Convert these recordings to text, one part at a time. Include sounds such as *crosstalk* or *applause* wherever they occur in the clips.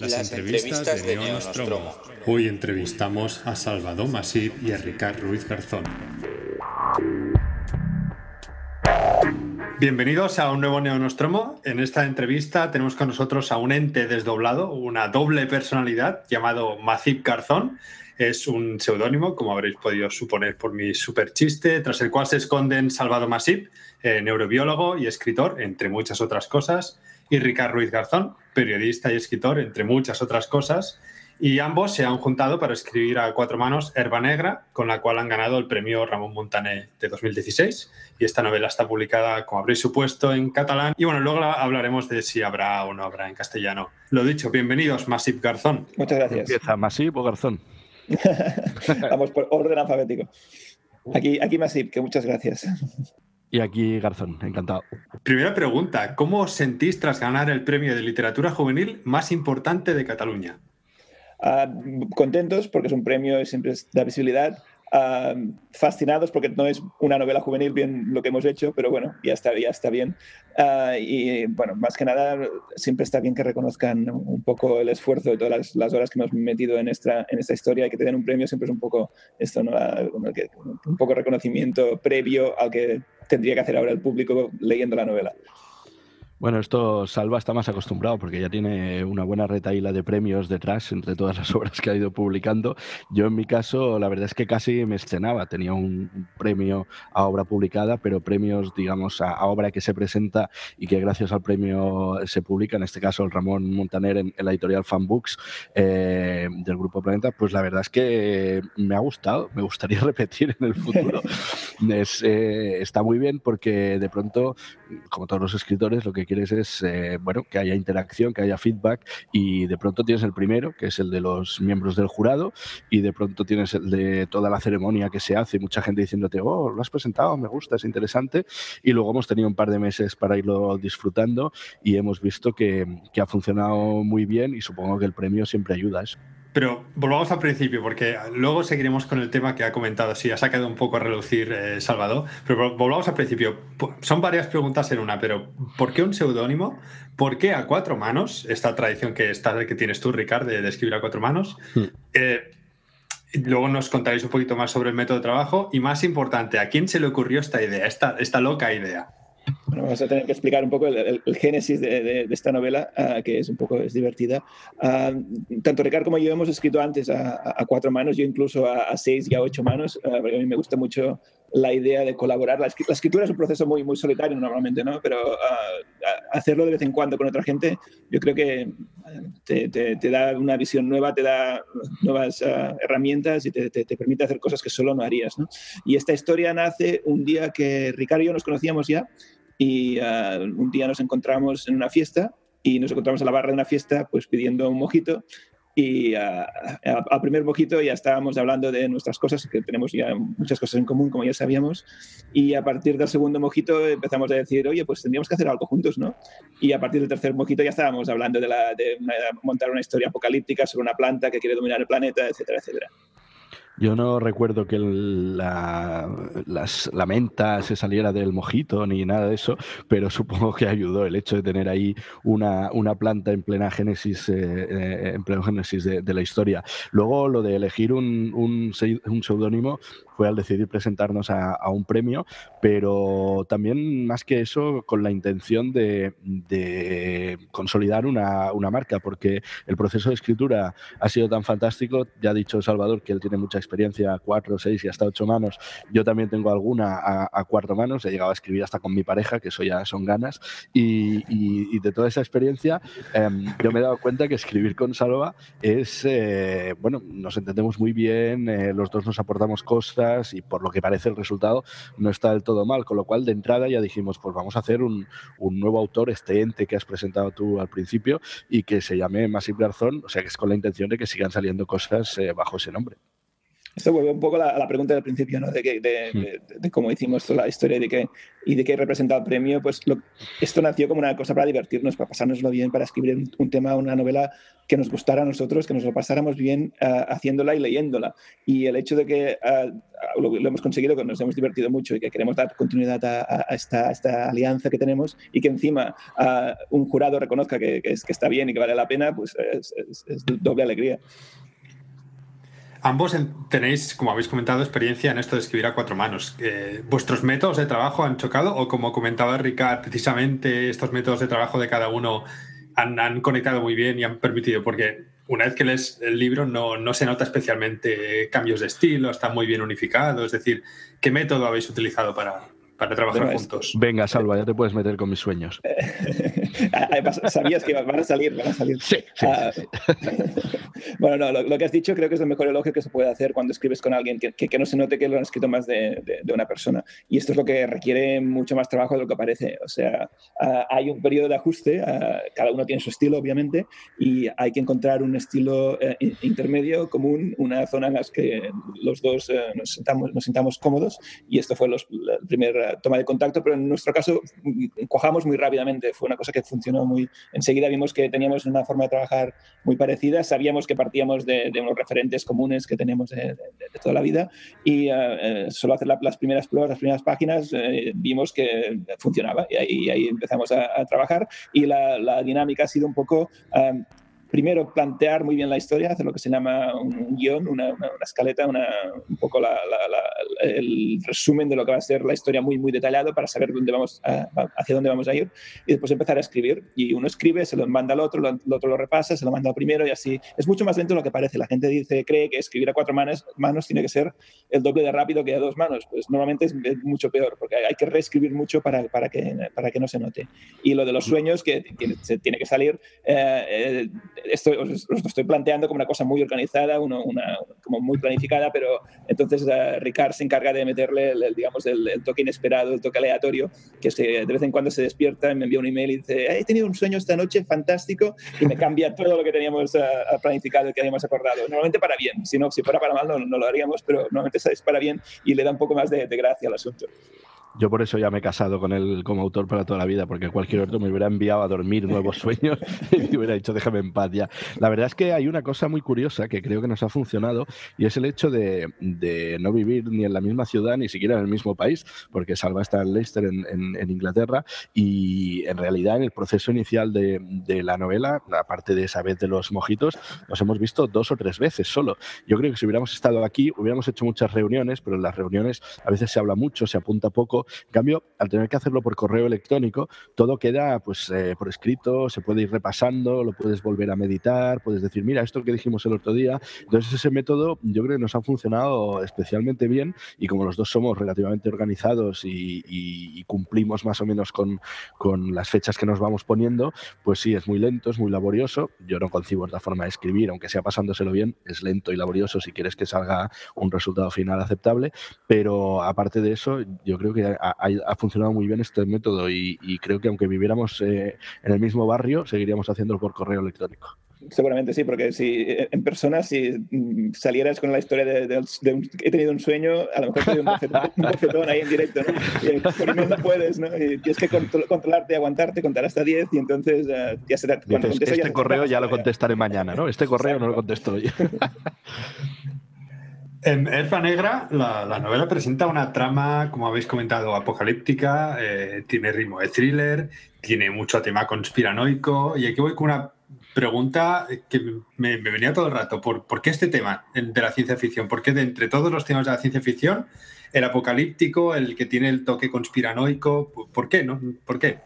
Las, entrevistas, de, Neonostromo. Hoy entrevistamos a Salvador Masip y a Ricard Ruiz Garzón. Bienvenidos a un nuevo Neonostromo. En esta entrevista tenemos con nosotros a un ente desdoblado, una doble personalidad llamado Masip Garzón. Es un seudónimo, como habréis podido suponer por mi super chiste, tras el cual se esconden Salvador Masip, eh, neurobiólogo y escritor, entre muchas otras cosas, y Ricard Ruiz Garzón, periodista y escritor, entre muchas otras cosas. Y ambos se han juntado para escribir a cuatro manos Herba Negra, con la cual han ganado el premio Ramón Montané de 2016. Y esta novela está publicada, como habréis supuesto, en catalán. Y bueno, luego hablaremos de si habrá o no habrá en castellano. Lo dicho, bienvenidos, Masip Garzón. Muchas gracias. Empieza Masip o Garzón. *laughs* Vamos por orden alfabético. Aquí, aquí Masip, que muchas gracias. Y aquí Garzón, encantado. Primera pregunta, ¿cómo os sentís tras ganar el premio de literatura juvenil más importante de Cataluña? Ah, contentos porque es un premio y siempre da visibilidad fascinados porque no es una novela juvenil bien lo que hemos hecho, pero bueno, ya está, ya está bien. Ah, y bueno, más que nada, siempre está bien que reconozcan un poco el esfuerzo de todas las, horas que hemos metido en esta, en esta historia y que te den un premio siempre es un poco esto, ¿no? un poco reconocimiento previo al que tendría que hacer ahora el público leyendo la novela. Bueno, esto Salva está más acostumbrado porque ya tiene una buena retaíla de premios detrás entre todas las *laughs* obras que ha ido publicando. Yo en mi caso, la verdad es que casi me escenaba. Tenía un premio a obra publicada, pero premios, digamos, a, obra que se presenta y que gracias al premio se publica, en este caso el Ramón Montaner en, la editorial Fanbooks eh, del Grupo Planeta, pues la verdad es que me ha gustado, me gustaría *laughs* repetir en el futuro. *laughs* Eh, está muy bien porque de pronto, como todos los escritores, lo que es eh, bueno, que haya interacción, que haya feedback y de pronto tienes el primero, que es el de los miembros del jurado y de pronto tienes el de toda la ceremonia que se hace mucha gente diciéndote, oh, lo has presentado, me gusta, es interesante y luego hemos tenido un par de meses para irlo disfrutando y hemos visto que, ha funcionado muy bien y supongo que el premio siempre ayuda. Pero volvamos al principio, porque luego seguiremos con el tema que ha comentado. Sí, ha sacado un poco a relucir eh, Salvador. Pero volvamos al principio. Son varias preguntas en una, pero ¿por qué un seudónimo? ¿Por qué a cuatro manos? Esta tradición que, está, que tienes tú, Ricard, de, escribir a cuatro manos. Hmm. Eh, luego nos contaréis un poquito más sobre el método de trabajo. Y más importante, ¿a quién se le ocurrió esta idea, esta, esta loca idea? Bueno, vamos a tener que explicar un poco el, génesis de, esta novela, ah, que es un poco es divertida. Ah, tanto Ricardo como yo hemos escrito antes a, cuatro manos, yo incluso a, seis y a ocho manos, ah, porque a mí me gusta mucho la idea de colaborar. La, escritura es un proceso muy, muy solitario normalmente, ¿no? Pero hacerlo de vez en cuando con otra gente, yo creo que te, te, da una visión nueva, te da nuevas herramientas y te, te, permite hacer cosas que solo no harías, ¿no? Y esta historia nace un día que Ricardo y yo nos conocíamos ya y ah, un día nos encontramos en una fiesta y nos encontramos a la barra de una fiesta pues pidiendo un mojito y uh, al primer mojito ya estábamos hablando de nuestras cosas, que tenemos ya muchas cosas en común, como ya sabíamos, y a partir del segundo mojito empezamos a decir, oye, pues tendríamos que hacer algo juntos, ¿no? Y a partir del tercer mojito ya estábamos hablando de, la, de montar una historia apocalíptica sobre una planta que quiere dominar el planeta, etcétera, etcétera. Yo no recuerdo que la, menta se saliera del mojito ni nada de eso, pero *laughs* supongo que ayudó el hecho de tener ahí una, planta en plena génesis, eh, eh, en pleno génesis de, la historia. Luego lo de elegir un, un, un seudónimo fue al decidir presentarnos a, un premio, pero también más que eso con la intención de, consolidar una, marca, porque el proceso de escritura ha sido tan fantástico, ya ha dicho Salvador que él tiene mucha experiencia, cuatro, seis y hasta ocho manos, yo también tengo alguna a, cuatro manos, he llegado a escribir hasta con mi pareja, que eso ya son ganas, y, de toda esa experiencia em, yo me he dado cuenta que escribir con Salva es, eh, bueno, nos entendemos muy bien, eh, los dos nos aportamos cosas, y por lo que parece el resultado no está del todo mal, con lo cual de entrada ya dijimos, pues vamos a hacer un, nuevo autor, este ente que has presentado tú al principio y que se llame Masip Garzón, o sea que es con la intención de que sigan saliendo cosas eh, bajo ese nombre. Esto vuelve un poco a la, pregunta del principio, ¿no? De, que, hmm. de, cómo hicimos toda la historia y de qué, y de qué representa el premio. Pues esto nació como una cosa para divertirnos, para pasárnoslo bien, para escribir un, tema, una novela que nos gustara a nosotros, que nos lo pasáramos bien ah, haciéndola y leyéndola. Y el hecho de que ah, lo, hemos conseguido, que nos hemos divertido mucho y que queremos dar continuidad a, esta, esta, alianza que tenemos y que encima ah, un jurado reconozca que, es, que, está bien y que vale la pena, pues es, es doble alegría. Ambos tenéis, como habéis comentado, experiencia en esto de escribir a cuatro manos. Eh, ¿Vuestros métodos de trabajo han chocado o como comentaba Ricard, precisamente estos métodos de trabajo de cada uno han, conectado muy bien y han permitido? Porque una vez que lees el libro no, no se nota especialmente cambios de estilo, está muy bien unificado. Es decir, ¿qué método habéis utilizado para, para trabajar juntos. Venga, Salva, ya te puedes meter con mis sueños. *laughs* Sabías que van a salir, van a salir. Sí. Ah, *laughs* bueno, no, lo, que has dicho creo que es el mejor elogio que se puede hacer cuando escribes con alguien, que, que, no se note que lo han escrito más de, de, una persona. Y esto es lo que requiere mucho más trabajo de lo que parece. O sea, ah, hay un periodo de ajuste, ah, cada uno tiene su estilo, obviamente, y hay que encontrar un estilo eh, intermedio, común, una zona en la que los dos eh, nos, sentamos, nos sintamos cómodos. Y esto fue los, el primer toma de contacto, pero en nuestro caso mm, cojamos muy rápidamente. Fue una cosa que funcionó muy. Enseguida vimos que teníamos una forma de trabajar muy parecida, sabíamos que partíamos de, unos referentes comunes que tenemos de, toda la vida y eh, eh, solo hacer las primeras pruebas, las primeras páginas, eh, vimos que funcionaba y ahí, ahí empezamos a, trabajar y la, dinámica ha sido un poco primero plantear muy bien la historia, hacer lo que se llama un guion, una, una, escaleta, una, un poco la, el resumen de lo que va a ser la historia muy, muy detallado para saber dónde vamos hacia dónde vamos a ir y después empezar a escribir. Y uno escribe, se lo manda al otro, el otro lo repasa, se lo manda al primero y así. Es mucho más lento de lo que parece. La gente dice, cree que escribir a cuatro manos, manos tiene que ser el doble de rápido que a dos manos. Pues normalmente es, mucho peor porque hay que reescribir mucho para, para, que, para que no se note. Y lo de los sueños, que tiene, se tiene que salir, eh, eh, esto os, estoy planteando como una cosa muy organizada, una, como muy planificada, pero entonces uh, Ricard se encarga de meterle, el, digamos, el, toque inesperado, el toque aleatorio, que de vez en cuando se despierta y me envía un email y dice, he tenido un sueño esta noche fantástico y me cambia *laughs* todo lo que teníamos uh, planificado, que habíamos acordado. Normalmente para bien, si, no, si fuera para mal no, no lo haríamos, pero normalmente es para bien y le da un poco más de, de gracia al asunto. Yo por eso ya me he casado con él como autor para toda la vida, porque cualquier otro me hubiera enviado a dormir nuevos sueños *laughs* y me hubiera dicho déjame en paz ya. La verdad es que hay una cosa muy curiosa que creo que nos ha funcionado y es el hecho de, no vivir ni en la misma ciudad ni siquiera en el mismo país, porque Salva está en Leicester, en, Inglaterra, y en realidad en el proceso inicial de, de, la novela, aparte de esa vez de los mojitos, nos hemos visto dos o tres veces solo. Yo creo que si hubiéramos estado aquí, hubiéramos hecho muchas reuniones, pero en las reuniones a veces se habla mucho, se apunta poco en cambio, al tener que hacerlo por correo electrónico, todo queda pues, eh, por escrito, se puede ir repasando, lo puedes volver a meditar, puedes decir, mira, esto que dijimos el otro día. Entonces, ese método yo creo que nos ha funcionado especialmente bien y como los dos somos relativamente organizados y, cumplimos más o menos con, con, las fechas que nos vamos poniendo, pues sí, es muy lento, es muy laborioso. Yo no concibo otra forma de escribir, aunque sea pasándoselo bien, es lento y laborioso si quieres que salga un resultado final aceptable, pero aparte de eso, yo creo que ha, funcionado muy bien este método y, creo que aunque viviéramos eh, en el mismo barrio, seguiríamos haciéndolo por correo electrónico. Seguramente sí, porque si eh, en persona, si mm, salieras con la historia de, he tenido un sueño, a lo mejor te un bofetón, ahí en directo, ¿no? Y no puedes, ¿no? Y tienes que controlarte, aguantarte, contar hasta 10 y entonces uh, ya será. este correo ya lo contestaré mañana, ¿no? Este correo no lo contesto hoy. *laughs* En Elfa Negra, la, novela presenta una trama, como habéis comentado, apocalíptica, eh, tiene ritmo de thriller, tiene mucho tema conspiranoico, y aquí voy con una pregunta que me, venía todo el rato. ¿Por, qué este tema de la ciencia ficción? ¿Por qué de entre todos los temas de la ciencia ficción, el apocalíptico, el que tiene el toque conspiranoico, ¿por qué? No? ¿Por qué?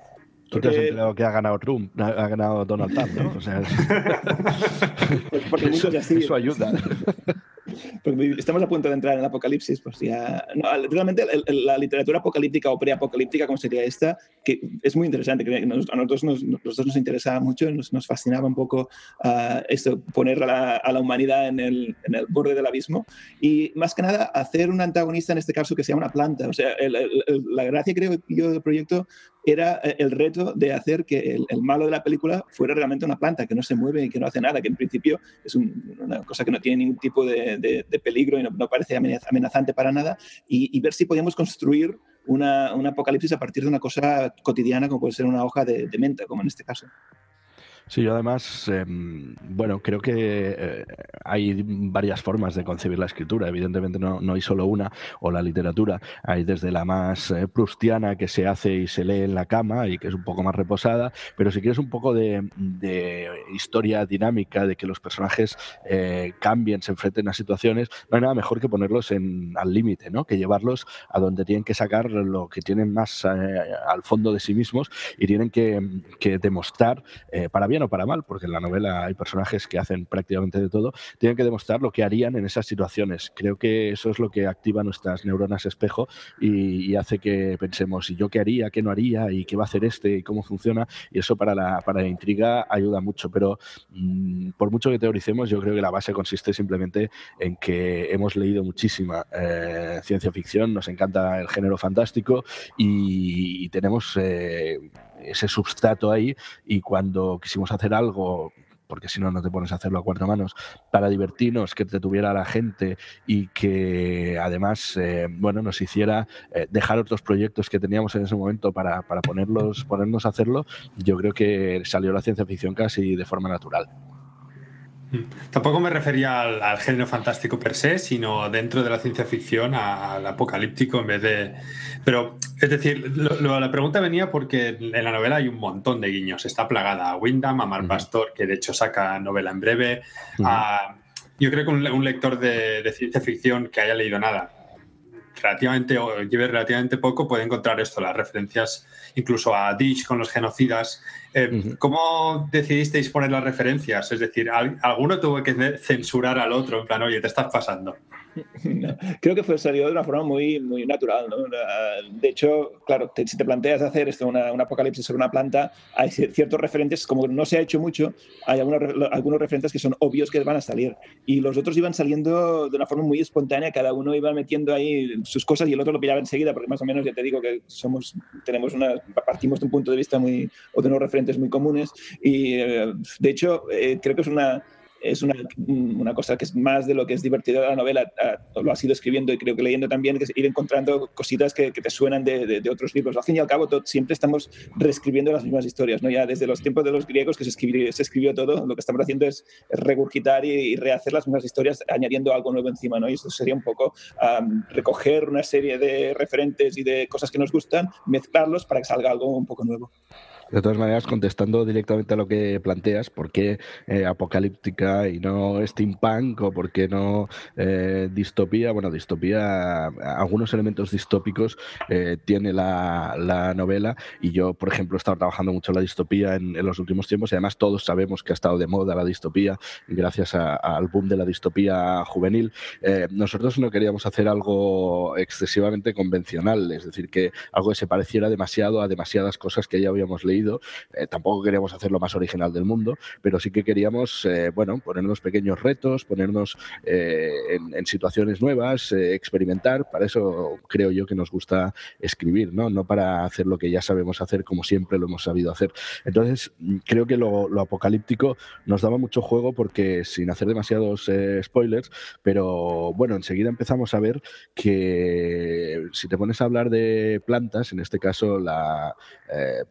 Tú te has enterado que ha ganado Trump, ha ganado Donald Trump, ¿no? O sea, *laughs* Porque *laughs* eso, eso ayuda. *laughs* Porque estamos a punto de entrar en el apocalipsis, pues ya... realmente la literatura apocalíptica o preapocalíptica, como sería esta, que es muy interesante, que a nosotros nos, nosotros nos interesaba mucho, nos, nos fascinaba un poco uh, esto, poner a la, a la humanidad en el, en el, borde del abismo y más que nada hacer un antagonista en este caso que sea una planta. O sea, la gracia creo yo del proyecto era el reto de hacer que el, malo de la película fuera realmente una planta que no se mueve y que no hace nada, que en principio es una cosa que no tiene ningún tipo de, peligro y no, parece amenazante para nada, y, ver si podíamos construir una, un apocalipsis a partir de una cosa cotidiana como puede ser una hoja de menta, como en este caso. Sí, yo además, em, bueno, creo que eh, hay varias formas de concebir la escritura. Evidentemente no, no, hay solo una, o la literatura. Hay desde la más eh, prustiana que se hace y se lee en la cama y que es un poco más reposada, pero si quieres un poco de, historia dinámica, de que los personajes eh, cambien, se enfrenten a situaciones, no hay nada mejor que ponerlos en, al límite, ¿no? que llevarlos a donde tienen que sacar lo que tienen más al fondo de sí mismos y tienen que, que demostrar para bien o para mal, porque en la novela hay personajes que hacen prácticamente de todo, tienen que demostrar lo que harían en esas situaciones. Creo que eso es lo que activa nuestras neuronas espejo y, hace que pensemos, ¿y yo qué haría, qué no haría, y qué va a hacer este, y cómo funciona? Y eso para la, para la intriga ayuda mucho, pero mm, por mucho que teoricemos, yo creo que la base consiste simplemente en que hemos leído muchísima eh, ciencia ficción, nos encanta el género fantástico y, tenemos... Eh, ese substrato ahí y cuando quisimos hacer algo porque si no, no te pones a hacerlo a cuatro manos, para divertirnos, que te tuviera la gente y que además, eh, bueno, nos hiciera eh, dejar otros proyectos que teníamos en ese momento para, para ponerlos, ponernos a hacerlo, yo creo que salió la ciencia ficción casi de forma natural. Mm. Tampoco me refería al, género fantástico per se, sino dentro de la ciencia ficción al apocalíptico en vez de... Pero, es decir, la pregunta venía porque en la novela hay un montón de guiños. Está plagada a Wyndham, a Mar Pastor, que de hecho saca novela en breve, Yo creo que un, lector de, de, ciencia ficción que haya leído nada, relativamente o lleve relativamente poco, puede encontrar esto, las referencias incluso a Dish con los genocidas. Eh, ¿Cómo decidisteis poner las referencias? Es decir, ¿alguno tuvo que censurar al otro en plan, oye, te estás pasando? *laughs* creo que fue salido de una forma muy, muy natural. ¿no? De hecho, claro, si te planteas hacer esto, una, un apocalipsis sobre una planta, hay ciertos referentes, como no se ha hecho mucho, hay algunos, algunos referentes que son obvios que van a salir. Y los otros iban saliendo de una forma muy espontánea, cada uno iba metiendo ahí sus cosas y el otro lo pillaba enseguida, porque más o menos ya te digo que somos, tenemos una, partimos de un punto de vista muy, o de unos referentes muy comunes. Y eh, de hecho, eh, creo que es una es una, una, cosa que es más de lo que es divertido de la novela. Ah, lo has ido escribiendo y creo que leyendo también, que es ir encontrando cositas que, te suenan de, otros libros. Al fin y al cabo, siempre estamos reescribiendo las mismas historias, ¿no? Ya desde los tiempos de los griegos que se escribió, se escribió todo, lo que estamos haciendo es, regurgitar y, rehacer las mismas historias añadiendo algo nuevo encima, ¿no? Y esto sería un poco recoger una serie de referentes y de cosas que nos gustan, mezclarlos para que salga algo un poco nuevo. De todas maneras, contestando directamente a lo que planteas, ¿por qué eh, apocalíptica y no steampunk o por qué no eh, distopía? Bueno, distopía, algunos elementos distópicos eh, tiene la, novela y yo, por ejemplo, he estado trabajando mucho en la distopía en, los últimos tiempos y además todos sabemos que ha estado de moda la distopía gracias al boom de la distopía juvenil. nosotros no queríamos hacer algo excesivamente convencional, es decir, que algo que se pareciera demasiado a demasiadas cosas que ya habíamos leído eh, tampoco queríamos hacer lo más original del mundo, pero sí que queríamos, eh, bueno, ponernos pequeños retos, ponernos eh, en, situaciones nuevas, experimentar. Para eso creo yo que nos gusta escribir, ¿no? No para hacer lo que ya sabemos hacer como siempre lo hemos sabido hacer. Entonces, creo que lo, apocalíptico nos daba mucho juego porque, sin hacer demasiados spoilers, pero bueno, enseguida empezamos a ver que si te pones a hablar de plantas, en este caso la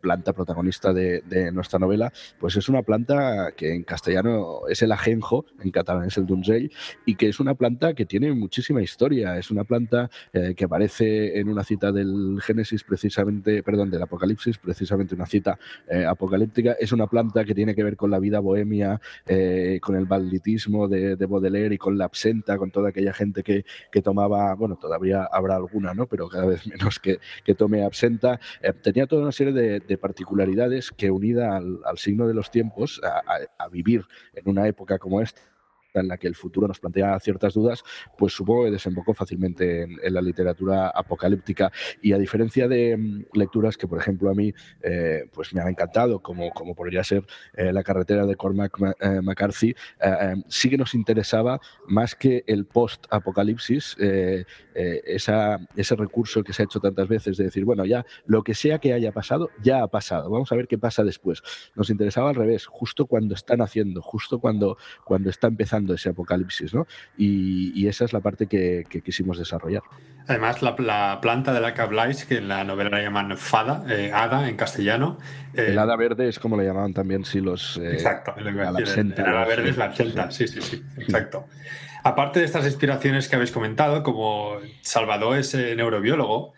planta protagonista, de, nuestra novela, pues es una planta que en castellano es el ajenjo, en catalán es el donzell, y que es una planta que tiene muchísima historia. Es una planta eh, que aparece en una cita del Génesis, precisamente, perdón, del Apocalipsis, precisamente una cita eh, apocalíptica. Es una planta que tiene que ver con la vida bohemia, eh, con el balditismo de, de, Baudelaire y con la absenta, con toda aquella gente que, que, tomaba, bueno, todavía habrá alguna, ¿no? Pero cada vez *laughs* menos que, que tome absenta. tenía toda una serie de, de particularidades que unida al, signo de los tiempos, a, vivir en una época como esta, en la que el futuro nos plantea ciertas dudas, pues supongo que desembocó fácilmente en, la literatura apocalíptica. Y a diferencia de mm, lecturas que, por ejemplo, a mí eh, pues me han encantado, como, como podría ser eh, La carretera de Cormac eh, McCarthy, sí que nos interesaba más que el post-apocalipsis, ese recurso que se ha hecho tantas veces de decir, bueno, ya lo que sea que haya pasado, ya ha pasado, vamos a ver qué pasa después. Nos interesaba al revés, justo cuando están haciendo, justo cuando, cuando está empezando ese apocalipsis, ¿no? Y, esa es la parte que, quisimos desarrollar. Además, la, planta de la Cablais, que en la novela la llaman Fada, eh, Hada en castellano. Eh, el Hada Verde es como le llamaban también sí los... Eh, exacto, el, el, Hada Verde es la absenta, sí, sí, sí, exacto. Aparte de estas inspiraciones que habéis comentado, como Salvador es neurobiólogo,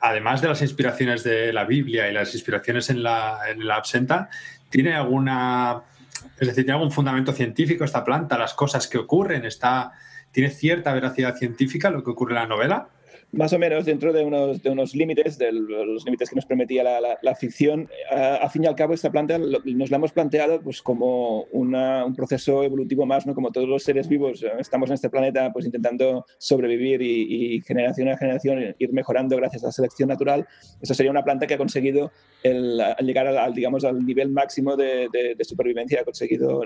además de las inspiraciones de la Biblia y las inspiraciones en la, en la absenta, ¿tiene alguna es decir, ¿tiene algún fundamento científico esta planta? ¿Las cosas que ocurren? Está, ¿Tiene cierta veracidad científica lo que ocurre en la novela? Más o menos dentro de unos, de unos límites, de los límites que nos permitía la, la, ficción. A, fin y al cabo, esta planta nos la hemos planteado pues, como un proceso evolutivo más, ¿no? como todos los seres vivos estamos en este planeta pues, intentando sobrevivir y, generación a generación ir mejorando gracias a la selección natural. Eso sería una planta que ha conseguido el, llegar al, digamos, al nivel máximo de, de, supervivencia, ha conseguido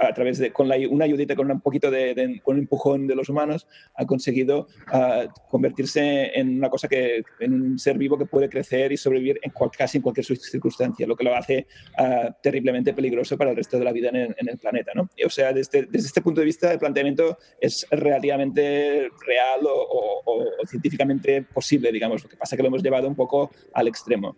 a través de con la, una ayudita, con un poquito de, con un empujón de los humanos, ha conseguido uh, convertirse en una cosa que, en un ser vivo que puede crecer y sobrevivir en casi en cualquier circunstancia, lo que lo hace ah, terriblemente peligroso para el resto de la vida en, el planeta. ¿no? O sea, desde, desde, este punto de vista, el planteamiento es relativamente real o, o científicamente posible, digamos. Lo que pasa es que lo hemos llevado un poco al extremo.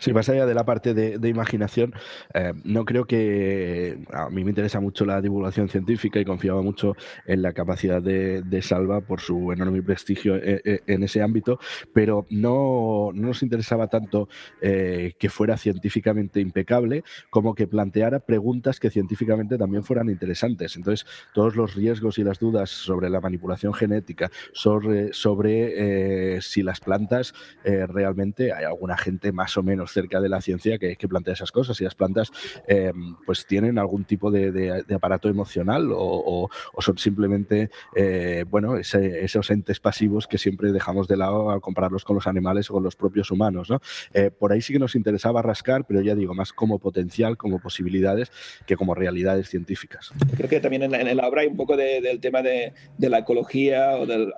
Sí, más allá de la parte de, imaginación, eh, no creo que a mí me interesa mucho la divulgación científica y confiaba mucho en la capacidad de, Salva por su enorme prestigio eh, eh, en, ese ámbito, pero no, nos interesaba tanto que fuera científicamente impecable como que planteara preguntas que científicamente también fueran interesantes. Entonces, todos los riesgos y las dudas sobre la manipulación genética, sobre, sobre si las plantas realmente hay alguna gente más o menos cerca de la ciencia que, que plantea esas cosas. Y las plantas eh, pues tienen algún tipo de, aparato emocional o, son simplemente eh, bueno, esos entes pasivos que siempre dejamos de lado al compararlos con los animales o con los propios humanos. ¿no? Eh, por ahí sí que nos interesaba rascar, pero ya digo, más como potencial, como posibilidades, que como realidades científicas. Creo que también en la, obra hay un poco del tema de, la ecología o, del,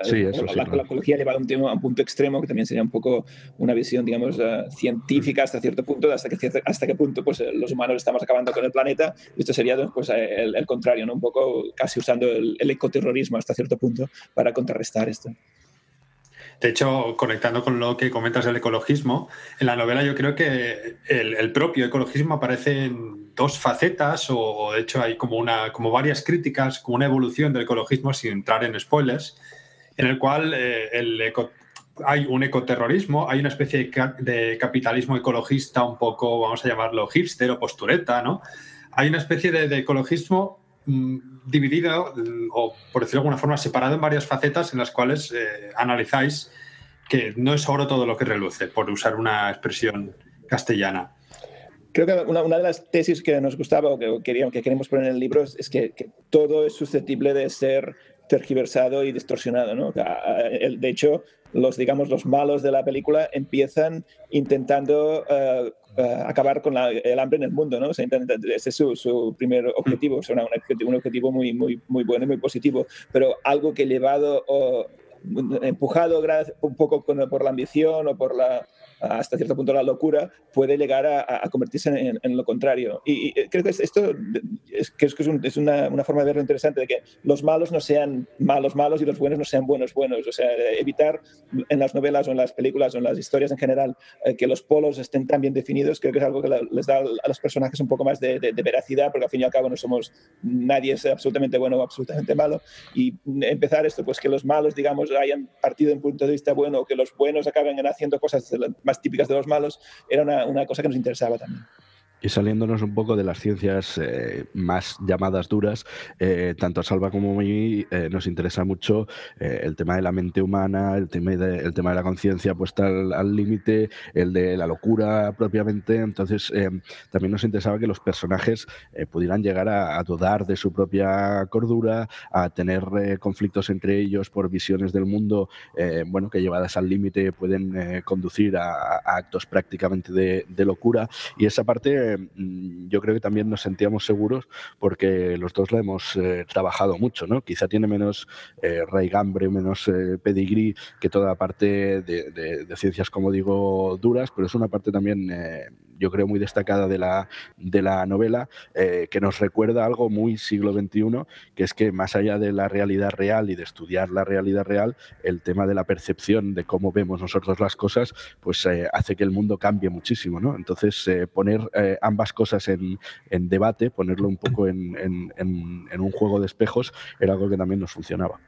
la, ecología llevada a un, tema, a un punto extremo, que también sería un poco una visión, digamos, científica hasta cierto punto, hasta que hasta qué punto pues, los humanos estamos acabando con el planeta. Esto sería pues, el, contrario, ¿no? un poco casi usando el, ecoterrorismo hasta cierto punto para contrarrestar esto. De hecho, conectando con lo que comentas del ecologismo, en la novela yo creo que el, propio ecologismo aparece en dos facetas, o, de hecho hay como, una, como varias críticas, como una evolución del ecologismo sin entrar en spoilers, en el cual eh, el, eco, hay un ecoterrorismo, hay una especie de capitalismo ecologista un poco, vamos a llamarlo hipster o postureta, ¿no? Hay una especie de, ecologismo mm, dividido mm, o, por decirlo de alguna forma, separado en varias facetas en las cuales eh, analizáis que no es oro todo lo que reluce, por usar una expresión castellana. Creo que una, de las tesis que nos gustaba o que, queríamos, que queremos poner en el libro es, que, que todo es susceptible de ser tergiversado y distorsionado. ¿no? De hecho, los, digamos, los malos de la película empiezan intentando eh, eh, acabar con el hambre en el mundo. ¿no? ese es su, primer objetivo, es un, un, objetivo muy, muy, muy bueno y muy positivo, pero algo que llevado o empujado un poco por la ambición o por la hasta cierto punto la locura puede llegar a, convertirse en, lo contrario. Y, creo que esto es, que es, una, una, forma de verlo interesante, de que los malos no sean malos malos y los buenos no sean buenos buenos. O sea, evitar en las novelas o en las películas o en las historias en general eh, que los polos estén tan bien definidos, creo que es algo que les da a los personajes un poco más de, veracidad, porque al fin y al cabo no somos, nadie es absolutamente bueno o absolutamente malo. Y empezar esto, pues que los malos, digamos, hayan partido en punto de vista bueno, o que los buenos acaben haciendo cosas más típicas de los malos, era una, una cosa que nos interesaba también. Y saliéndonos un poco de las ciencias eh, más llamadas duras, eh, tanto a Salva como a mí eh, nos interesa mucho el tema de la mente humana, el tema de, el tema de la conciencia puesta al límite, el de la locura propiamente. Entonces, también nos interesaba que los personajes pudieran llegar a, dudar de su propia cordura, a tener conflictos entre ellos por visiones del mundo, bueno, que llevadas al límite pueden conducir a, actos prácticamente de locura. Y esa parte Mm, yo creo que también nos sentíamos seguros porque los dos la hemos eh, trabajado mucho, ¿no? Quizá tiene menos eh, raigambre, menos eh, pedigrí que toda la parte de, ciencias, como digo, duras, pero es una parte también yo creo, muy destacada de la, de la novela, que nos recuerda algo muy siglo XXI, que es que más allá de la realidad real y de estudiar la realidad real, el tema de la percepción de cómo vemos nosotros las cosas, pues hace que el mundo cambie muchísimo, ¿no? Entonces, poner ambas cosas en, debate, ponerlo un poco en, un juego de espejos, era algo que también nos funcionaba.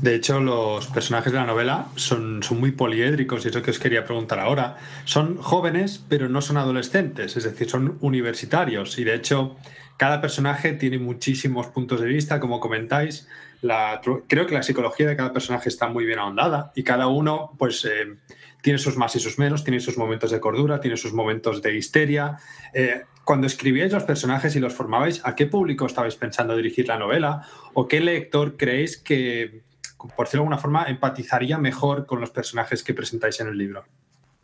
De hecho, los personajes de la novela son, muy poliédricos y eso que os quería preguntar ahora. Son jóvenes, pero no son adolescentes, es decir, son universitarios y de hecho cada personaje tiene muchísimos puntos de vista, como comentáis. creo que la psicología de cada personaje está muy bien ahondada y cada uno pues, eh, tiene sus más y sus menos, tiene sus momentos de cordura, tiene sus momentos de histeria. Eh, cuando escribíais los personajes y los formabais, ¿a qué público estabais pensando dirigir la novela? ¿O qué lector creéis que, por decirlo de alguna forma, empatizaría mejor con los personajes que presentáis en el libro?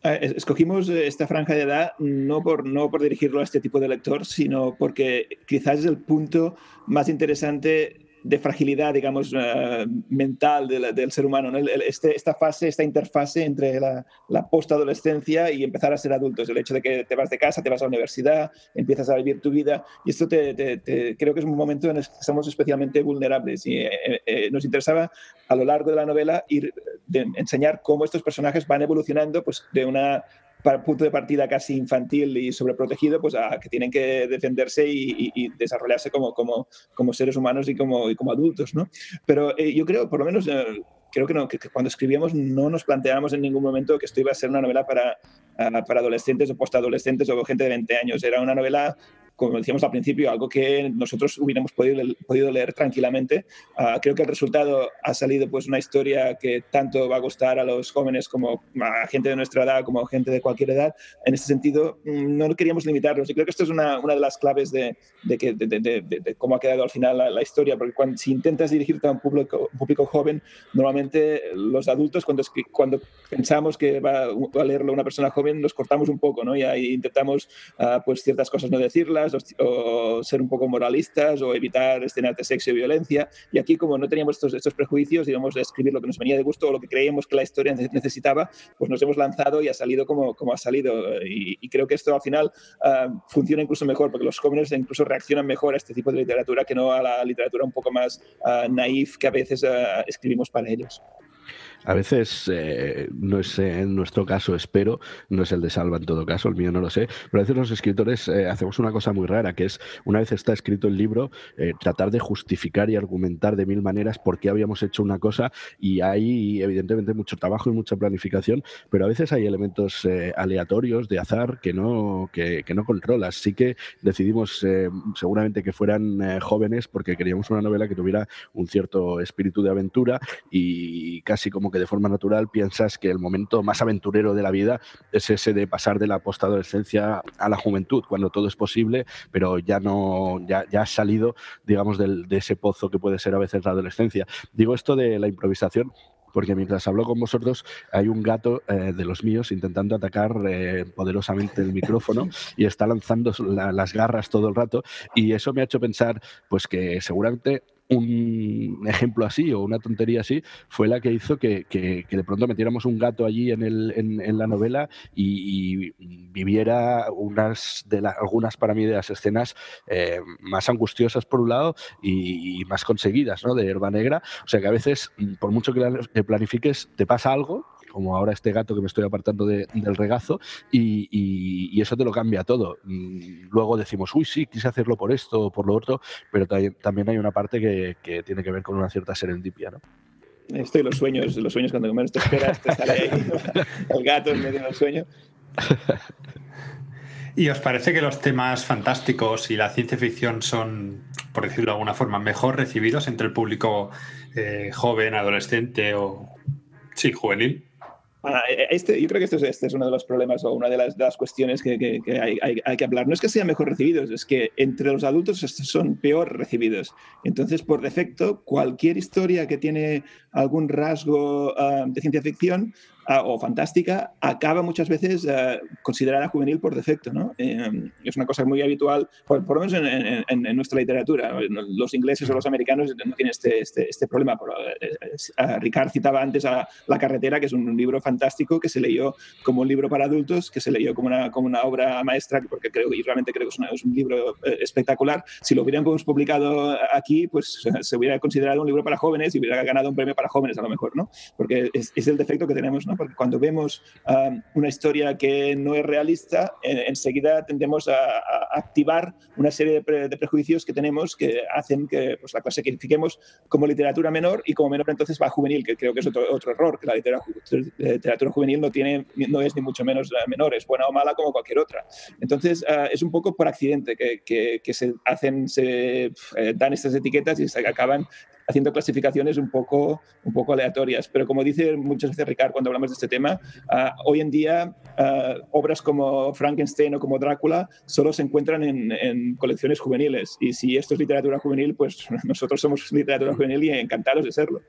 Eh, escogimos esta franja de edad no por, no por dirigirlo a este tipo de lector, sino porque quizás es el punto más interesante de fragilidad, digamos, eh, mental del ser humano, este, esta fase, esta interfase entre la, la postadolescencia y empezar a ser adultos, el hecho de que te vas de casa, te vas a la universidad, empiezas a vivir tu vida, y esto te, creo que es un momento en el que somos especialmente vulnerables, y eh, eh, nos interesaba a lo largo de la novela ir de enseñar cómo estos personajes van evolucionando pues, de una para punto de partida casi infantil y sobreprotegido, pues a que tienen que defenderse y, desarrollarse como, como, seres humanos y como, como adultos, ¿no? Pero eh, yo creo, por lo menos, eh, creo que, cuando escribíamos no nos planteábamos en ningún momento que esto iba a ser una novela para, ah, para adolescentes o postadolescentes o gente de 20 años. Era una novela como decíamos al principio, algo que nosotros hubiéramos podido, podido leer tranquilamente. Ah, creo que el resultado ha salido pues una historia que tanto va a gustar a los jóvenes como a gente de nuestra edad, como a gente de cualquier edad. En este sentido, mm, no queríamos limitarnos y creo que esto es una, una de las claves de, de, que, de, cómo ha quedado al final la, historia, porque cuando, si intentas dirigirte a un público, público joven, normalmente los adultos cuando, cuando pensamos que va a leerlo una persona joven, nos cortamos un poco ¿no? y ahí intentamos ah, pues ciertas cosas no decirlas o, ser un poco moralistas o evitar escenas de sexo y violencia. Y aquí, como no teníamos estos, estos prejuicios, íbamos a escribir lo que nos venía de gusto o lo que creíamos que la historia necesitaba, pues nos hemos lanzado y ha salido como, como ha salido. Y, creo que esto al final ah, funciona incluso mejor, porque los jóvenes incluso reaccionan mejor a este tipo de literatura que no a la literatura un poco más uh, naif que a veces ah, escribimos para ellos. A veces, eh, no es en nuestro caso, espero, no es el de Salva en todo caso, el mío no lo sé, pero a veces los escritores eh, hacemos una cosa muy rara, que es, una vez está escrito el libro, eh, tratar de justificar y argumentar de mil maneras por qué habíamos hecho una cosa y hay evidentemente mucho trabajo y mucha planificación, pero a veces hay elementos aleatorios de azar que no, que, que, no controlas. Sí que decidimos seguramente que fueran jóvenes porque queríamos una novela que tuviera un cierto espíritu de aventura y casi como que de forma natural piensas que el momento más aventurero de la vida es ese de pasar de la postadolescencia a la juventud, cuando todo es posible, pero ya no, ya, ya has salido, digamos, del, de ese pozo que puede ser a veces la adolescencia. Digo esto de la improvisación porque mientras hablo con vosotros hay un gato eh, de los míos intentando atacar eh, poderosamente el micrófono *laughs* y está lanzando las garras todo el rato y eso me ha hecho pensar pues que seguramente un ejemplo así o una tontería así fue la que hizo que, de pronto metiéramos un gato allí en, el, en, la novela y, viviera unas de algunas para mí de las escenas eh, más angustiosas por un lado y, más conseguidas ¿no? de Herba Negra. O sea que a veces, por mucho que planifiques, te pasa algo como ahora este gato que me estoy apartando del regazo, y, eso te lo cambia todo. Mm, luego decimos, uy, sí, quise hacerlo por esto o por lo otro, pero también hay una parte que, tiene que ver con una cierta serendipia, ¿no? Esto y los sueños, los sueños cuando menos te esperas, te sale ahí el gato en medio del sueño. ¿Y os parece que los temas fantásticos y la ciencia ficción son, por decirlo de alguna forma, mejor recibidos entre el público eh, joven, adolescente o, sí, juvenil? Ah, e, este, yo creo que este es, este es, uno de los problemas o una de las, cuestiones que, hay, que hablar. No es que sean mejor recibidos, es que entre los adultos son peor recibidos. Entonces, por defecto, cualquier historia que tiene algún rasgo uh, de ciencia ficción uh, o fantástica acaba muchas veces uh, considerada juvenil por defecto. ¿no? Eh, es una cosa muy habitual, por, por lo menos en, en, en, nuestra literatura. Los ingleses o los americanos no tienen este, este, este problema. Eh, Ricard citaba antes a La carretera, que es un libro fantástico que se leyó como un libro para adultos, que se leyó como una, como una obra maestra, porque creo y realmente creo que es, una, es un libro eh, espectacular. Si lo hubiéramos publicado aquí, pues se hubiera considerado un libro para jóvenes y hubiera ganado un premio para jóvenes a lo mejor, ¿no? Porque es, es el defecto que tenemos, ¿no? Porque cuando vemos um, una historia que no es realista, en, enseguida tendemos a, a, activar una serie de, pre, de, prejuicios que tenemos que hacen que pues, la clasifiquemos como literatura menor y como menor entonces va a juvenil, que creo que es otro, otro error, que la literatura, literatura juvenil no, tiene, no es ni mucho menos menor, es buena o mala como cualquier otra. Entonces, uh, es un poco por accidente que, que, que se hacen, se eh, dan estas etiquetas y se acaban haciendo clasificaciones un poco, un poco aleatorias. Pero como dice muchas veces Ricard cuando hablamos de este tema, uh, hoy en día uh, obras como Frankenstein o como Drácula solo se encuentran en, en, colecciones juveniles. Y si esto es literatura juvenil, pues *laughs* nosotros somos literatura juvenil y encantados de serlo.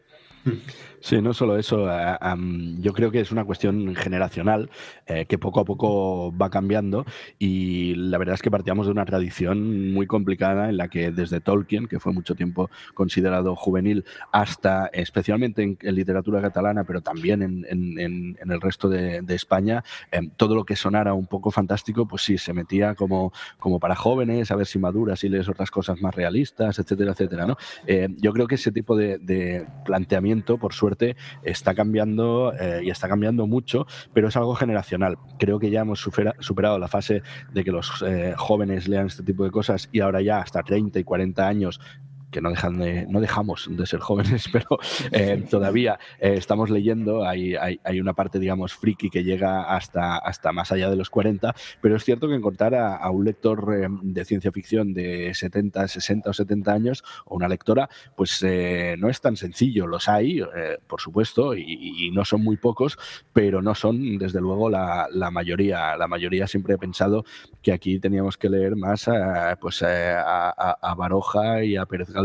Sí, no solo eso, um, yo creo que es una cuestión generacional eh, que poco a poco va cambiando y la verdad es que partíamos de una tradición muy complicada en la que desde Tolkien, que fue mucho tiempo considerado juvenil, hasta especialmente en, literatura catalana, pero también en, el resto de, España, eh, todo lo que sonara un poco fantástico, pues sí, se metía como, como para jóvenes, a ver si maduras y lees otras cosas más realistas, etcétera, etcétera. ¿no? Eh, yo creo que ese tipo de planteamiento por suerte, está cambiando eh, y está cambiando mucho, pero es algo generacional. Creo que ya hemos supera, superado la fase de que los eh, jóvenes lean este tipo de cosas y ahora ya hasta 30 y 40 años que no, dejan de, no dejamos de ser jóvenes, *laughs* pero eh, todavía eh, estamos leyendo, hay, hay, hay, una parte, digamos, friki que llega hasta, hasta más allá de los 40, pero es cierto que encontrar a, un lector eh, de ciencia ficción de 70, 60 o 70 años, o una lectora, pues eh, no es tan sencillo, los hay, por supuesto, y, no son muy pocos, pero no son, desde luego, la, mayoría. La mayoría siempre he pensado que aquí teníamos que leer más a, pues, a, a Baroja y a Pérez Galdós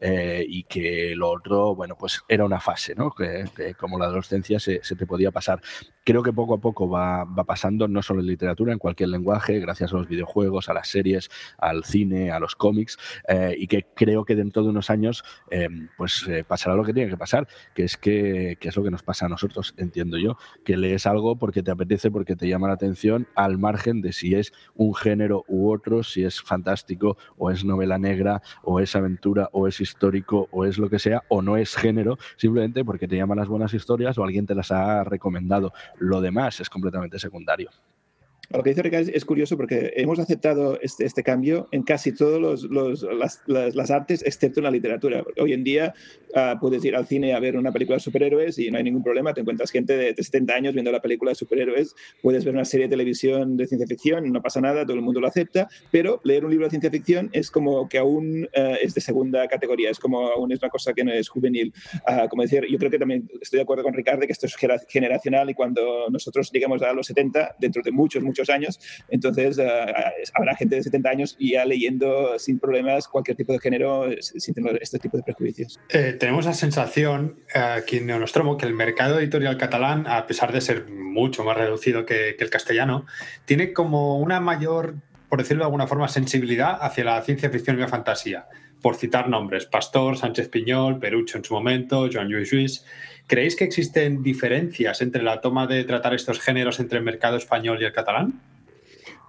eh, y que lo otro, bueno, pues era una fase, ¿no? Que, que como la adolescencia se, se, te podía pasar. Creo que poco a poco va, va, pasando, no solo en literatura, en cualquier lenguaje, gracias a los videojuegos, a las series, al cine, a los cómics, eh, y que creo que dentro de unos años, eh, pues eh, pasará lo que tiene que pasar, que es que, que, es lo que nos pasa a nosotros, entiendo yo, que lees algo porque te apetece, porque te llama la atención, al margen de si es un género u otro, si es fantástico o es novela negra o es aventura o es histórico o es lo que sea, o no es género, simplemente porque te llaman las buenas historias o alguien te las ha recomendado. Lo demás es completamente secundario. Lo que dice Ricardo es curioso porque hemos aceptado este, este cambio en casi todas las, las, las, artes, excepto en la literatura. Hoy en día uh, puedes ir al cine a ver una película de superhéroes y no hay ningún problema. Te encuentras gente de, de 70 años viendo la película de superhéroes. Puedes ver una serie de televisión de ciencia ficción, no pasa nada, todo el mundo lo acepta. Pero leer un libro de ciencia ficción es como que aún uh, es de segunda categoría, es como aún es una cosa que no es juvenil. Uh, como decir, yo creo que también estoy de acuerdo con Ricardo que esto es generacional y cuando nosotros llegamos a los 70, dentro de muchos, muchos años, entonces uh, habrá gente de 70 años ya leyendo sin problemas cualquier tipo de género sin tener este tipo de prejuicios. Eh, tenemos la sensación uh, aquí en Neonostromo que el mercado editorial catalán, a pesar de ser mucho más reducido que, que el castellano, tiene como una mayor, por decirlo de alguna forma, sensibilidad hacia la ciencia ficción y la fantasía. Por citar nombres, Pastor, Sánchez Piñol, Perucho en su momento, Joan Lluís Lluís. ¿Creéis que existen diferencias entre la toma de tratar estos géneros entre el mercado español y el catalán?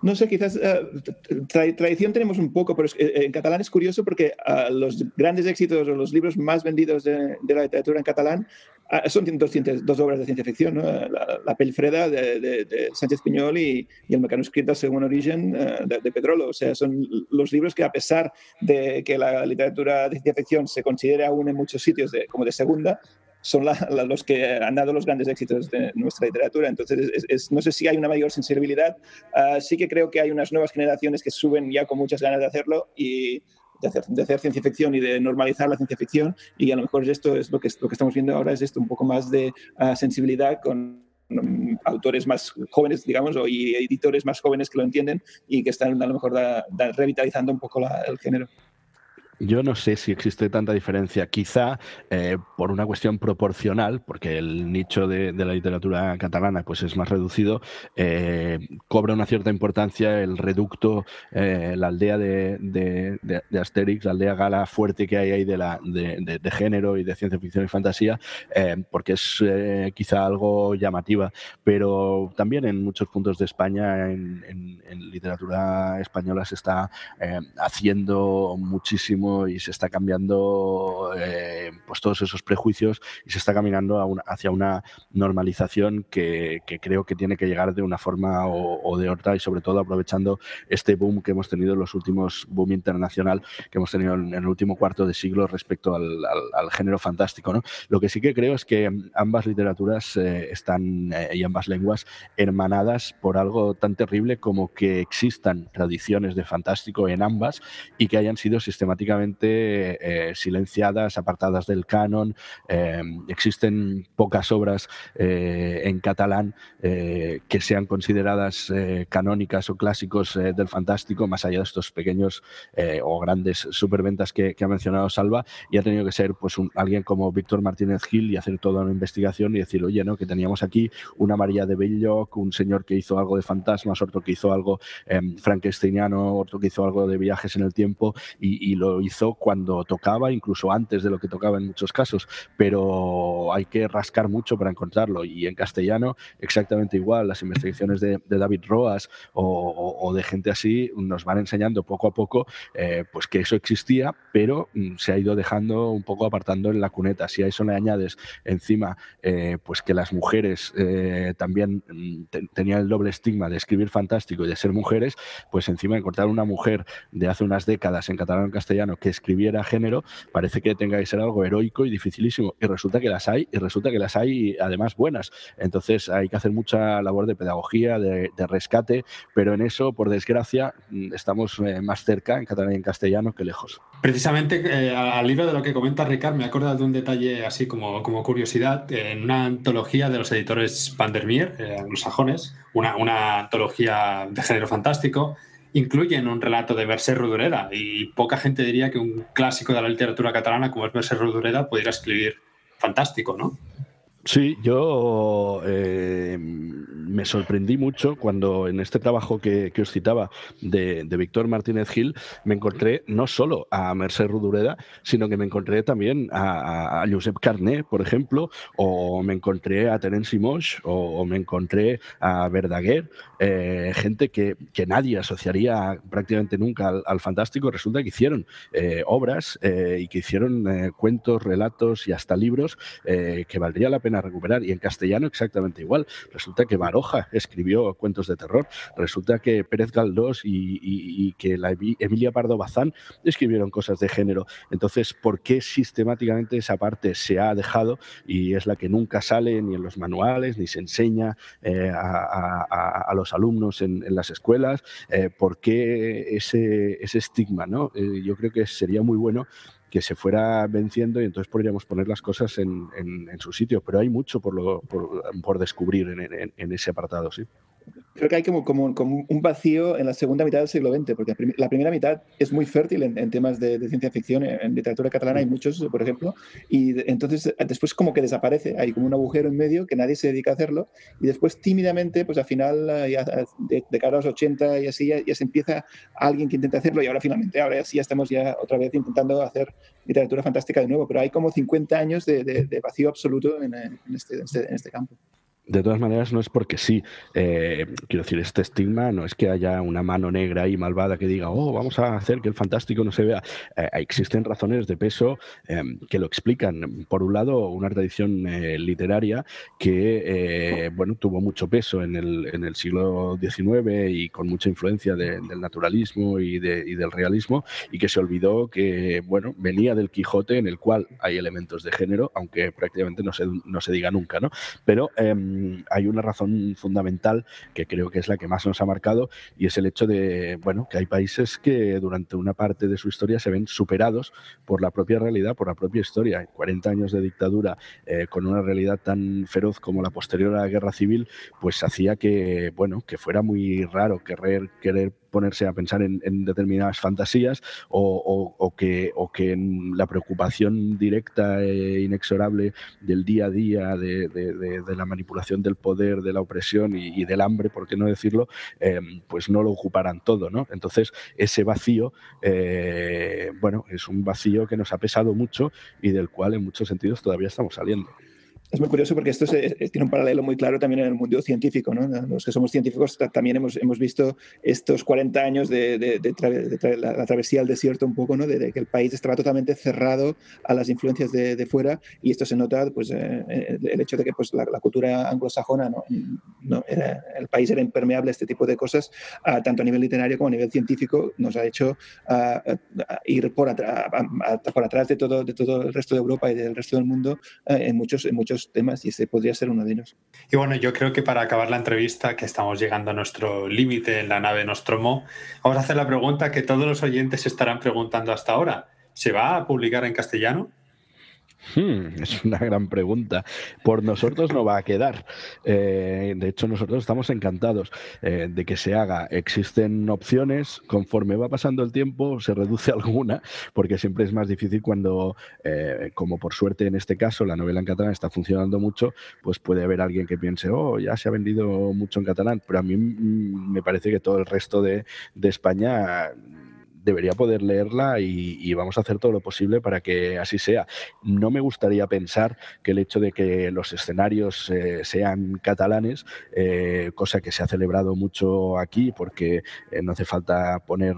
No sé, quizás uh, tra tradición tenemos un poco, pero es, eh, en catalán es curioso porque uh, los grandes éxitos o los libros más vendidos de, la literatura en catalán uh, son dos, dos, obras de ciencia ficción. La, la Pelfreda de, Sánchez Piñol y, y El mecanoscrito según origen de, de Pedrolo. O sea, son los libros que a pesar de que la literatura de ciencia ficción se considere aún en muchos sitios como de segunda, son los que han dado los grandes éxitos de nuestra literatura. Entonces, no sé si hay una mayor sensibilidad. Ah, sí que creo que hay unas nuevas generaciones que suben ya con muchas ganas de hacerlo y de hacer, ciencia ficción y de normalizar la ciencia ficción. Y a lo mejor esto es lo que, lo que estamos viendo ahora, es esto, un poco más de ah, sensibilidad con mm, autores más jóvenes, digamos, o, y editores más jóvenes que lo entienden y que están a lo mejor revitalizando un poco el género. Yo no sé si existe tanta diferencia, quizá eh, por una cuestión proporcional, porque el nicho de, la literatura catalana pues es más reducido, eh, cobra una cierta importancia el reducto, eh, la aldea de, de, Asterix, la aldea gala fuerte que hay ahí de, la, de, género y de ciencia ficción y fantasía, porque es quizá algo llamativa, pero también en muchos puntos de España, en, en literatura española se está haciendo muchísimo y se está cambiando eh, pues todos esos prejuicios y se está caminando hacia una normalización que, creo que tiene que llegar de una forma o, de otra y sobre todo aprovechando este boom que hemos tenido en los últimos boom internacional que hemos tenido en, el último cuarto de siglo respecto al, género fantástico. ¿no? Lo que sí que creo es que ambas literaturas eh, están eh, y ambas lenguas hermanadas por algo tan terrible como que existan tradiciones de fantástico en ambas y que hayan sido sistemáticamente eh, silenciadas, apartadas del canon. Em, existen pocas obras eh, en catalán eh, que sean consideradas canónicas o clásicos del fantástico, más allá de estos pequeños o grandes superventas que, ha mencionado Salva, y ha tenido que ser pues alguien como Víctor Martínez Gil y hacer toda una investigación y decir, oye, ¿no? que teníamos aquí una María de Belloc, un señor que hizo algo de fantasmas, otro que hizo algo em, frankensteiniano, otro que hizo algo de viajes en el tiempo, y, y lo hizo cuando tocaba, incluso antes de lo que tocaba en muchos casos, pero hay que rascar mucho para encontrarlo. Y en castellano, exactamente igual, las investigaciones de, David Roas o, de gente así nos van enseñando poco a poco eh, pues que eso existía, pero mm, se ha ido dejando un poco apartando en la cuneta. Si a eso le añades encima eh, pues que las mujeres eh, también mm, tenían el doble estigma de escribir fantástico y de ser mujeres, pues encima encontrar una mujer de hace unas décadas en catalán o en castellano que escribiera género, parece que tenga que ser algo heroico y dificilísimo. Y resulta que las hay, y resulta que las hay además buenas. Entonces hay que hacer mucha labor de pedagogía, de, rescate, pero en eso, por desgracia, mm, estamos eh, más cerca en catalán y en castellano que lejos. Precisamente eh, al libro de lo que comenta Ricard, me acordado de un detalle así como, como curiosidad. En una antología de los editores Vandermeer, eh, anglosajones, una, una antología de género fantástico, incluyen un relato de Mercè Rodoreda y poca gente diría que un clásico de la literatura catalana como es Mercè Rodoreda pudiera escribir fantástico, ¿no? Sí, yo eh, me sorprendí mucho cuando en este trabajo que, os citaba de, Víctor Martínez Gil me encontré no solo a Mercè Rodoreda, sino que me encontré también a, Josep Carné, por ejemplo, o me encontré a Terence Moix, o, me encontré a Verdaguer, eh, gente que, nadie asociaría prácticamente nunca al, fantástico. Resulta que hicieron eh, obras y que hicieron cuentos, relatos y hasta libros que valdría la pena recuperar. Y en castellano exactamente igual. Resulta que Escribió cuentos de terror. Resulta que Pérez Galdós y, que la Emilia Pardo Bazán escribieron cosas de género. Entonces, ¿por qué sistemáticamente esa parte se ha dejado y es la que nunca sale ni en los manuales, ni se enseña eh, a, los alumnos en, las escuelas? Eh, ¿Por qué ese, ese estigma? ¿no? Eh, yo creo que sería muy bueno que se fuera venciendo y entonces podríamos poner las cosas en, su sitio. Pero hay mucho por, lo, por, descubrir en, en, ese apartado, sí creo que hay como, como, como, un vacío en la segunda mitad del siglo XX, porque la primera mitad es muy fértil en, temas de, ciencia ficción, en, literatura catalana hay muchos, por ejemplo, y entonces después como que desaparece, hay como un agujero en medio que nadie se dedica a hacerlo, y después tímidamente, pues al final, de, cara a los 80 y así, ya, se empieza alguien que intenta hacerlo, y ahora finalmente, ahora sí ya estamos ya otra vez intentando hacer literatura fantástica de nuevo, pero hay como 50 años de, vacío absoluto en, este, en este, este campo. De todas maneras, no es porque sí. Eh, quiero decir, este estigma no es que haya una mano negra y malvada que diga, oh, vamos a hacer que el fantástico no se vea. Eh, existen razones de peso em, que lo explican. Por un lado, una tradición eh, literaria que bueno, tuvo mucho peso en el, en el, siglo XIX y con mucha influencia del naturalismo y, y, del realismo, y que se olvidó que bueno, venía del Quijote, en el cual hay elementos de género, aunque prácticamente no se, no se diga nunca, ¿no? Pero em, hay una razón fundamental que creo que es la que más nos ha marcado y es el hecho de, bueno, que hay países que durante una parte de su historia se ven superados por la propia realidad, por la propia historia. 40 años de dictadura eh, con una realidad tan feroz como la posterior a la guerra civil, pues hacía que, bueno, que fuera muy raro querer, querer ponerse a pensar en, determinadas fantasías o, que, o que la preocupación directa e inexorable del día a día, de, la manipulación del poder, de la opresión y, del hambre, por qué no decirlo, em, pues no lo ocuparan todo. ¿no? Entonces, ese vacío, eh, bueno, es un vacío que nos ha pesado mucho y del cual en muchos sentidos todavía estamos saliendo es muy curioso porque esto tiene un paralelo muy claro también en el mundo científico. ¿no? Los que somos científicos también hemos, hemos visto estos 40 años de, la, travesía al desierto un poco, ¿no? de, que el país estaba totalmente cerrado a las influencias de, fuera y esto se nota pues, eh, eh, el hecho de que pues, la, cultura anglosajona, ¿no? no era, el país era impermeable a este tipo de cosas, tanto a nivel literario como a nivel científico, nos ha hecho ir por, por atrás de todo, de todo el resto de Europa y del resto del mundo eh, en muchos, en muchos temas y ese podría ser uno de ellos. Y bueno, yo creo que para acabar la entrevista, que estamos llegando a nuestro límite en la nave Nostromo, vamos a hacer la pregunta que todos los oyentes estarán preguntando hasta ahora. ¿Se va a publicar en castellano? Hmm, es una gran pregunta. Por nosotros no va a quedar. Eh, de hecho, nosotros estamos encantados eh, de que se haga. Existen opciones, conforme va pasando el tiempo se reduce *laughs* alguna, porque siempre es más difícil cuando, eh, como por suerte en este caso, la novela en catalán está funcionando mucho, pues puede haber alguien que piense, oh, ya se ha vendido mucho en catalán, pero a mí mm, me parece que todo el resto de, de España debería poder leerla y, vamos a hacer todo lo posible para que así sea. No me gustaría pensar que el hecho de que los escenarios eh, sean catalanes, eh, cosa que se ha celebrado mucho aquí, porque eh, no hace falta poner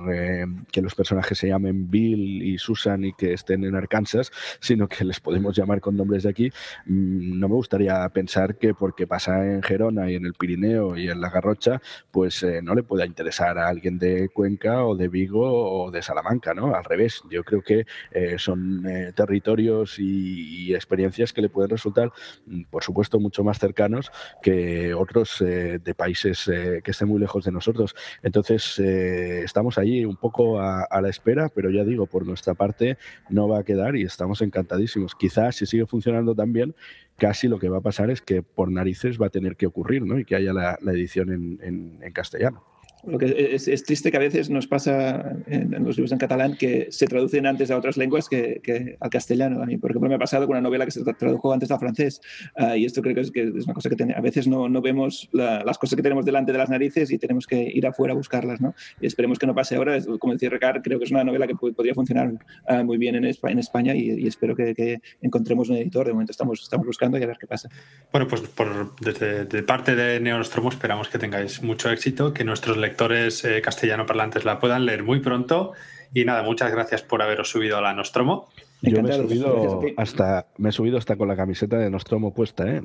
que los personajes se llamen Bill y Susan y que estén en Arkansas, sino que les podemos llamar con nombres de aquí. Mm, no me gustaría pensar que porque pasa en Gerona y en el Pirineo y en la Garrocha, pues no le pueda interesar a alguien de Cuenca o de Vigo de Salamanca, ¿no? Al revés, yo creo que eh, son eh, territorios y, experiencias que le pueden resultar, mm, por supuesto, mucho más cercanos que otros eh, de países que estén muy lejos de nosotros. Entonces, estamos ahí un poco a, la espera, pero ya digo, por nuestra parte no va a quedar y estamos encantadísimos. Quizás si sigue funcionando tan bien, casi lo que va a pasar es que por narices va a tener que ocurrir, ¿no? Y que haya la, edición en castellano. Lo que es, triste que a veces nos pasa en, los libros en catalán que se traducen antes a otras lenguas que, al castellano. A mí, por ejemplo, me ha pasado con una novela que se tradujo antes al francés. Ah, y esto creo que es, que es, una cosa que a veces no, no vemos las cosas que tenemos delante de las narices y tenemos que ir afuera a buscarlas. ¿no? Y esperemos que no pase ahora. como decía Ricard, creo que es una novela que podría funcionar ah, muy bien en, España, en España y, espero que, encontremos un editor. De momento estamos, estamos buscando y a ver qué pasa. Bueno, pues por, desde de parte de Neonostromo esperamos que tengáis mucho éxito, que nuestros lectores lectores eh, castellano parlantes la puedan leer muy pronto. Y nada, muchas gracias por haberos subido a la Nostromo. Yo me he, subido hasta, me he subido hasta con la camiseta de Nostromo puesta, ¿eh?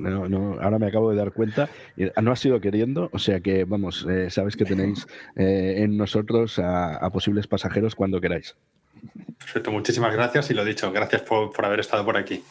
ahora me acabo de dar cuenta. No ha sido queriendo, o sea que, vamos, eh, sabes que tenéis en nosotros a, posibles pasajeros cuando queráis. Perfecto, muchísimas gracias y lo dicho, gracias por haber estado por aquí.